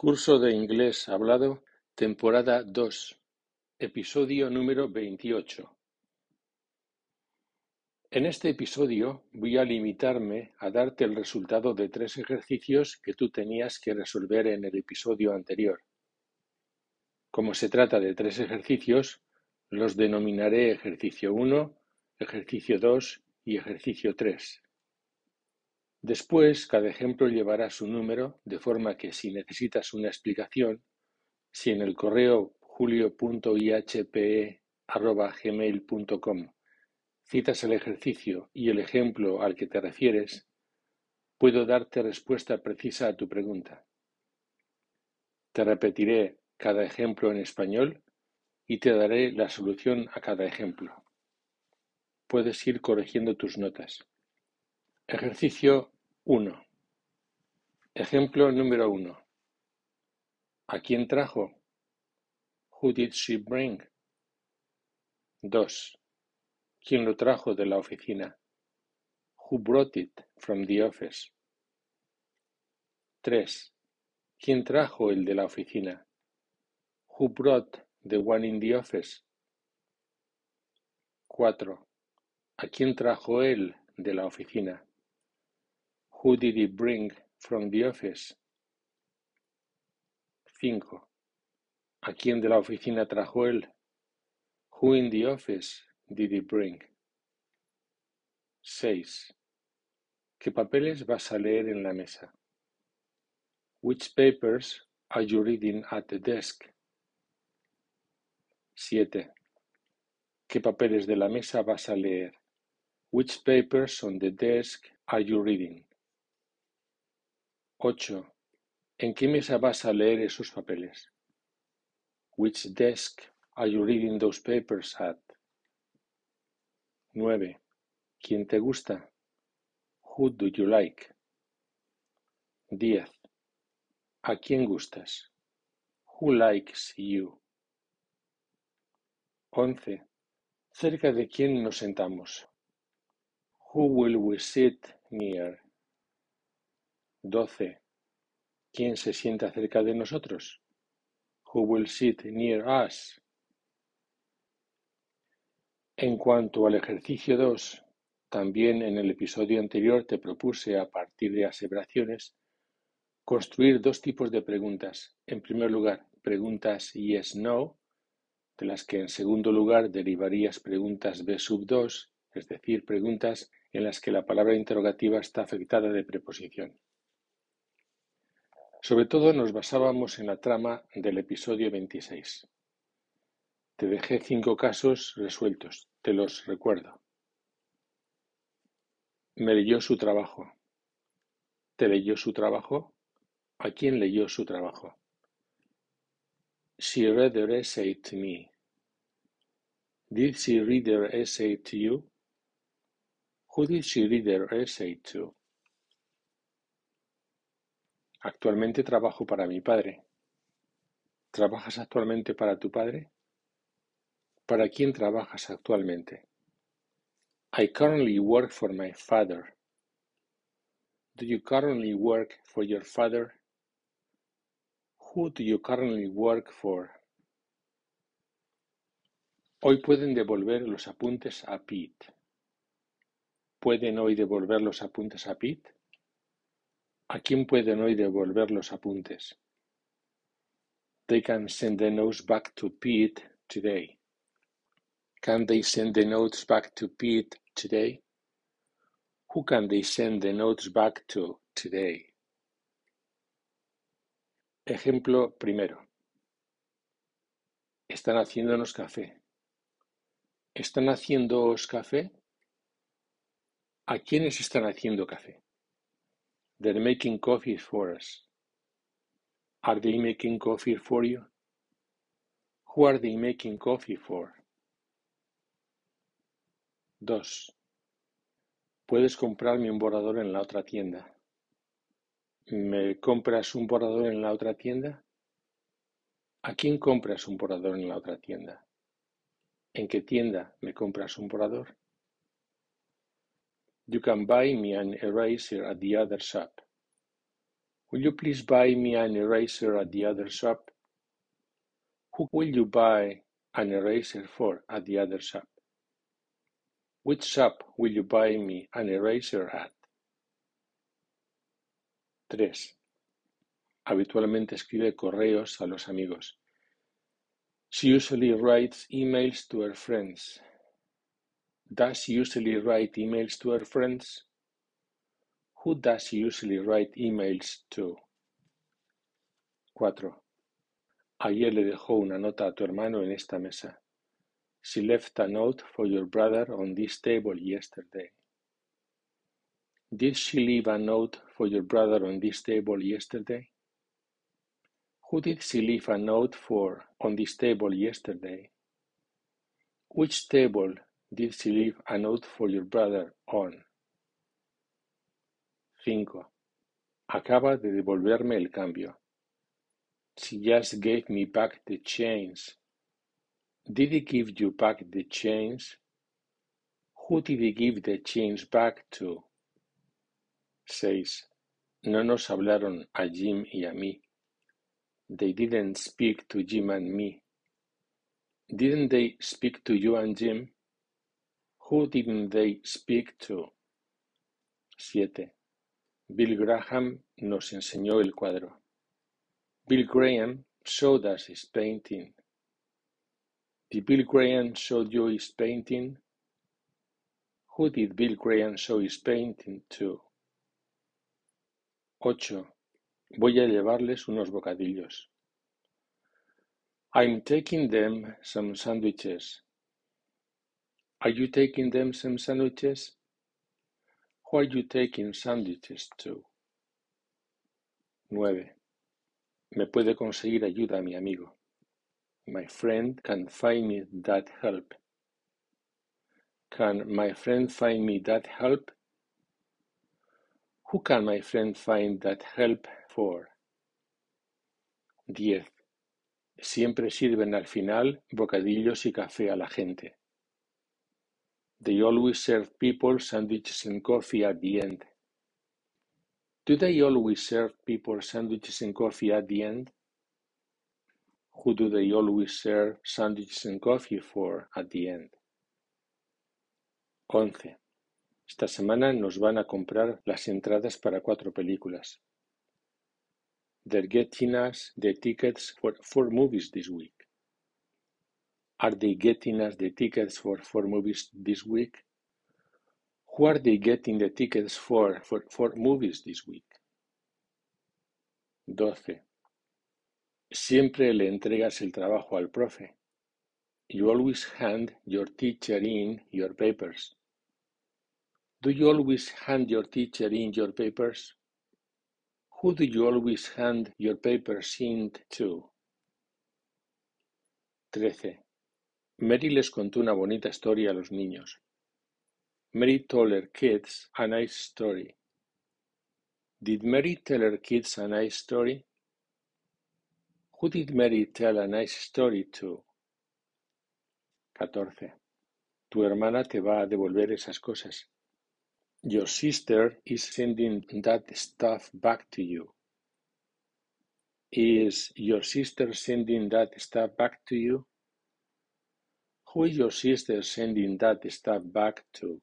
Curso de Inglés Hablado, temporada dos, episodio número veintiocho. En este episodio voy a limitarme a darte el resultado de tres ejercicios que tú tenías que resolver en el episodio anterior. Como se trata de tres ejercicios, los denominaré ejercicio 1, ejercicio 2 y ejercicio 3. Después, cada ejemplo llevará su número, de forma que si necesitas una explicación, si en el correo julio.ihpe.gmail.com citas el ejercicio y el ejemplo al que te refieres, puedo darte respuesta precisa a tu pregunta. Te repetiré cada ejemplo en español y te daré la solución a cada ejemplo. Puedes ir corrigiendo tus notas. Ejercicio 1. Ejemplo número 1. ¿A quién trajo? Who did she bring? 2. ¿Quién lo trajo de la oficina? Who brought it from the office? 3. ¿Quién trajo el de la oficina? Who brought the one in the office? 4. ¿A quién trajo él de la oficina? Who did he bring from the office? 5. ¿A quién de la oficina trajo él? Who in the office did he bring? 6. ¿Qué papeles vas a leer en la mesa? Which papers are you reading at the desk? 7. ¿Qué papeles de la mesa vas a leer? Which papers on the desk are you reading? Ocho. ¿En qué mesa vas a leer esos papeles? Which desk are you reading those papers at? Nueve. ¿Quién te gusta? Who do you like? Diez. ¿A quién gustas? Who likes you? Once. ¿Cerca de quién nos sentamos? Who will we sit near? Doce. ¿Quién se sienta cerca de nosotros? Who will sit near us? En cuanto al ejercicio 2, también en el episodio anterior te propuse, a partir de aseveraciones, construir dos tipos de preguntas. En primer lugar, preguntas yes-no, de las que en segundo lugar derivarías preguntas B sub 2, es decir, preguntas en las que la palabra interrogativa está afectada de preposición. Sobre todo nos basábamos en la trama del episodio 26. Te dejé cinco casos resueltos, te los recuerdo. Me leyó su trabajo. ¿Te leyó su trabajo? ¿A quién leyó su trabajo? She read her essay to me. Did she read her essay to you? Who did she read her essay to? Actualmente trabajo para mi padre. ¿Trabajas actualmente para tu padre? ¿Para quién trabajas actualmente? I currently work for my father. Do you currently work for your father? Who do you currently work for? Hoy pueden devolver los apuntes a Pete. ¿Pueden hoy devolver los apuntes a Pete? ¿A quién pueden hoy devolver los apuntes? They can send the notes back to Pete today. Can they send the notes back to Pete today? Who can they send the notes back to today? Ejemplo primero. Están haciéndonos café. ¿Están haciéndoos café? ¿A quiénes están haciendo café? They're making coffee for us. Are they making coffee for you? Who are they making coffee for? 2. Puedes comprarme un borrador en la otra tienda. ¿Me compras un borrador en la otra tienda? ¿A quién compras un borrador en la otra tienda? ¿En qué tienda me compras un borrador? You can buy me an eraser at the other shop. Will you please buy me an eraser at the other shop? Who will you buy an eraser for at the other shop? Which shop will you buy me an eraser at? 3. Habitualmente escribe correos a los amigos. She usually writes emails to her friends. Does she usually write emails to her friends? Who does she usually write emails to? 4. Ayer le dejó una nota a tu hermano en esta mesa. She left a note for your brother on this table yesterday. Did she leave a note for your brother on this table yesterday? Who did she leave a note for on this table yesterday? Which table did she leave a note for your brother on? 5. Acaba de devolverme el cambio. She just gave me back the change. Did he give you back the change? Who did he give the change back to? 6. No nos hablaron a Jim y a mí. They didn't speak to Jim and me. Didn't they speak to you and Jim? Who didn't they speak to? 7. Bill Graham nos enseñó el cuadro. Bill Graham showed us his painting. Did Bill Graham show you his painting? Who did Bill Graham show his painting to? 8. Voy a llevarles unos bocadillos. I'm taking them some sandwiches. Are you taking them some sandwiches? Who are you taking sandwiches to? 9. Me puede conseguir ayuda mi amigo. My friend can find me that help. Can my friend find me that help? Who can my friend find that help for? 10. Siempre sirven al final bocadillos y café a la gente. They always serve people sandwiches and coffee at the end. Do they always serve people sandwiches and coffee at the end? Who do they always serve sandwiches and coffee for at the end? 11. Esta semana nos van a comprar las entradas para cuatro películas. They're getting us the tickets for four movies this week. Are they getting us the tickets for four movies this week? Who are they getting the tickets for for four movies this week? 12. Siempre le entregas el trabajo al profe. You always hand your teacher in your papers. Do you always hand your teacher in your papers? Who do you always hand your papers in to? 13. Mary les contó una bonita historia a los niños. Mary told her kids a nice story. Did Mary tell her kids a nice story? Who did Mary tell a nice story to? 14. Tu hermana te va a devolver esas cosas. Your sister is sending that stuff back to you. Is your sister sending that stuff back to you? Who is your sister sending that stuff back to?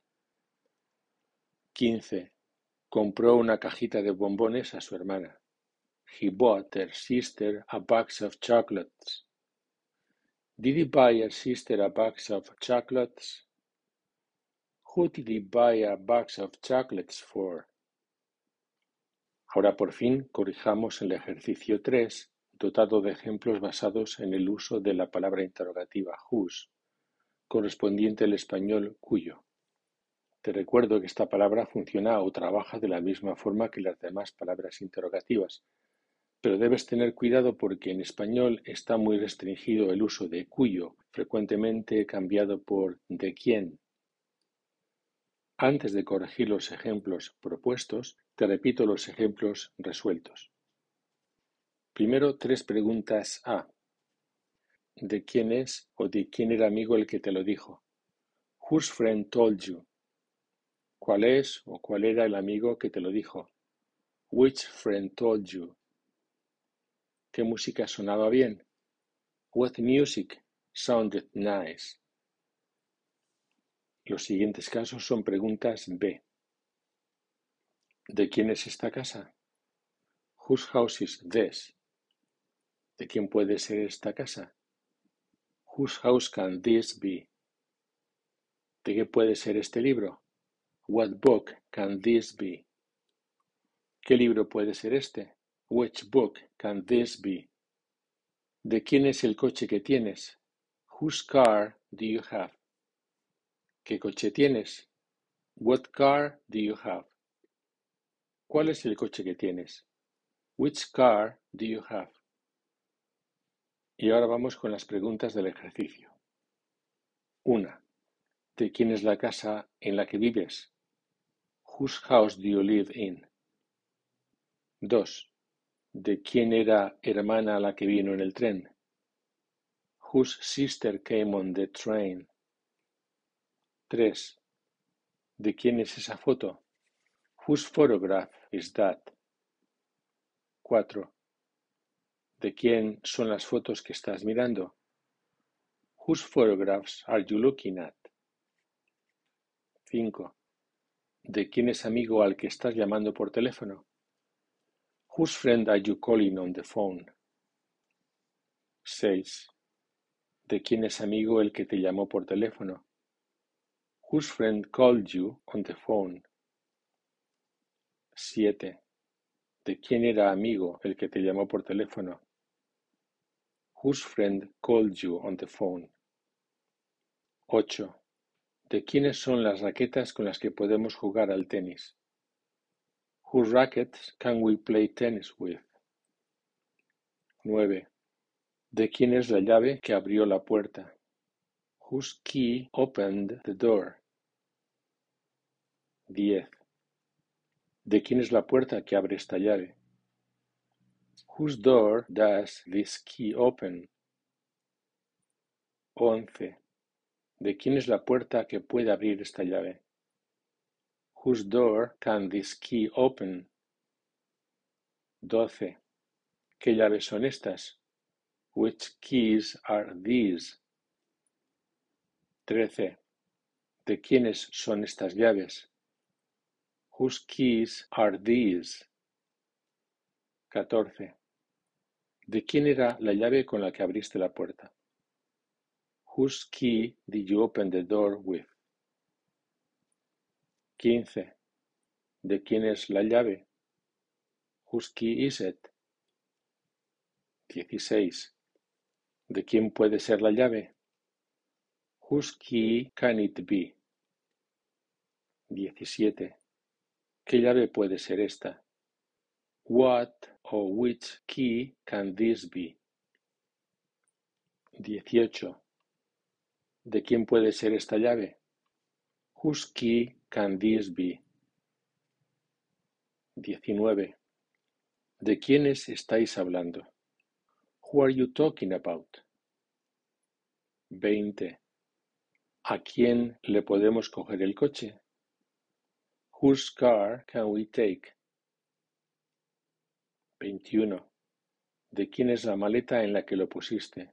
15. Compró una cajita de bombones a su hermana. He bought her sister a box of chocolates. Did he buy her sister a box of chocolates? Who did he buy a box of chocolates for? Ahora por fin corrijamos el ejercicio 3, dotado de ejemplos basados en el uso de la palabra interrogativa whose, correspondiente al español cuyo. Te recuerdo que esta palabra funciona o trabaja de la misma forma que las demás palabras interrogativas, pero debes tener cuidado porque en español está muy restringido el uso de cuyo, frecuentemente cambiado por de quién antes de corregir los ejemplos propuestos, te repito los ejemplos resueltos. Primero, tres preguntas A. ¿De quién es o de quién era amigo el que te lo dijo? Whose friend told you? ¿Cuál es o cuál era el amigo que te lo dijo? Which friend told you? ¿Qué música sonaba bien? What music sounded nice? Los siguientes casos son preguntas B. ¿De quién es esta casa? Whose house is this? ¿De quién puede ser esta casa? Whose house can this be? ¿De qué puede ser este libro? What book can this be? ¿Qué libro puede ser este? Which book can this be? ¿De quién es el coche que tienes? Whose car do you have? ¿Qué coche tienes? What car do you have? ¿Cuál es el coche que tienes? Which car do you have? Y ahora vamos con las preguntas del ejercicio. Una. ¿De quién es la casa en la que vives? Whose house do you live in? 2. ¿De quién era hermana la que vino en el tren? Whose sister came on the train? 3. ¿De quién es esa foto? Whose photograph is that? 4. ¿De quién son las fotos que estás mirando? Whose photographs are you looking at? 5. ¿De quién es amigo al que estás llamando por teléfono? Whose friend are you calling on the phone? 6. ¿De quién es amigo el que te llamó por teléfono? Whose friend called you on the phone? 7. ¿De quién era amigo el que te llamó por teléfono? Whose friend called you on the phone? 8. ¿De quiénes son las raquetas con las que podemos jugar al tenis? Whose rackets can we play tennis with? 9. ¿De quién es la llave que abrió la puerta? Whose key opened the door? 10. ¿De quién es la puerta que abre esta llave? Whose door does this key open? 11. ¿De quién es la puerta que puede abrir esta llave? Whose door can this key open? 12. ¿Qué llaves son estas? Which keys are these? 13. ¿De quiénes son estas llaves? Whose keys are these? 14. ¿De quién era la llave con la que abriste la puerta? Whose key did you open the door with? 15. ¿De quién es la llave? Whose key is it? 16. ¿De quién puede ser la llave? Whose key can it be? 17. ¿Qué llave puede ser esta? What or which key can this be? 18. ¿De quién puede ser esta llave? Whose key can this be? 19. ¿De quiénes estáis hablando? Who are you talking about? 20. ¿A quién le podemos coger el coche? Whose car can we take? 21. ¿De quién es la maleta en la que lo pusiste?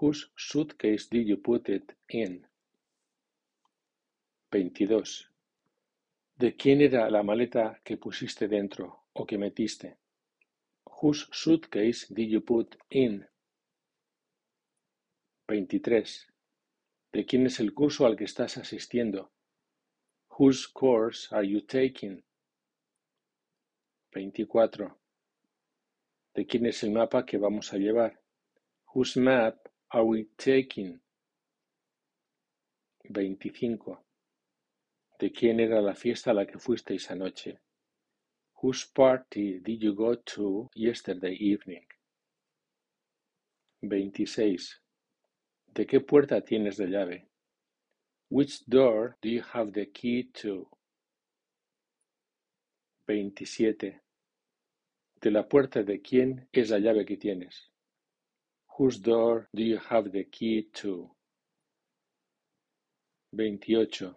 Whose suitcase did you put it in? 22. ¿De quién era la maleta que pusiste dentro o que metiste? Whose suitcase did you put in? 23. ¿De quién es el curso al que estás asistiendo? Whose course are you taking? 24. ¿De quién es el mapa que vamos a llevar? Whose map are we taking? 25. ¿De quién era la fiesta a la que fuisteis anoche? Whose party did you go to yesterday evening? 26. ¿De qué puerta tienes de llave? Which door do you have the key to? 27. ¿De la puerta de quién es la llave que tienes? Whose door do you have the key to? 28.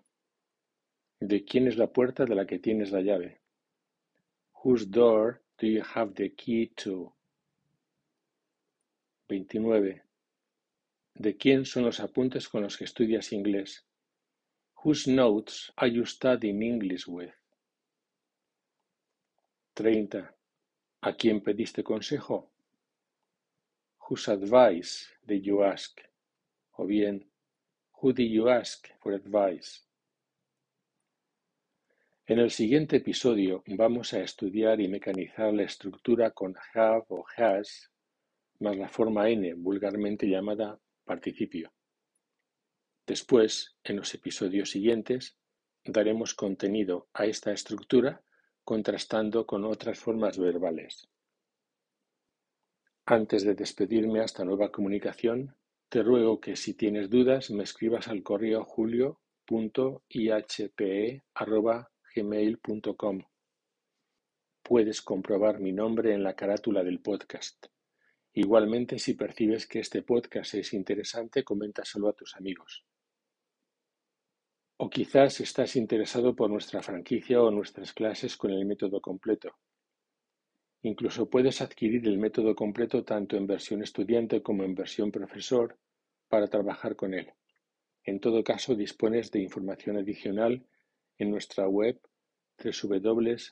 ¿De quién es la puerta de la que tienes la llave? Whose door do you have the key to? 29. ¿De quién son los apuntes con los que estudias inglés? Whose notes are you studying English with? 30. ¿A quién pediste consejo? Whose advice did you ask? O bien, Who did you ask for advice? En el siguiente episodio vamos a estudiar y mecanizar la estructura con have o has más la forma n, vulgarmente llamada participio. Después, en los episodios siguientes, daremos contenido a esta estructura contrastando con otras formas verbales. Antes de despedirme hasta nueva comunicación, te ruego que si tienes dudas me escribas al correo julio.ihpe.gmail.com. Puedes comprobar mi nombre en la carátula del podcast. Igualmente, si percibes que este podcast es interesante, coméntaselo a tus amigos. O quizás estás interesado por nuestra franquicia o nuestras clases con el método completo. Incluso puedes adquirir el método completo tanto en versión estudiante como en versión profesor para trabajar con él. En todo caso, dispones de información adicional en nuestra web www.ihpe.es.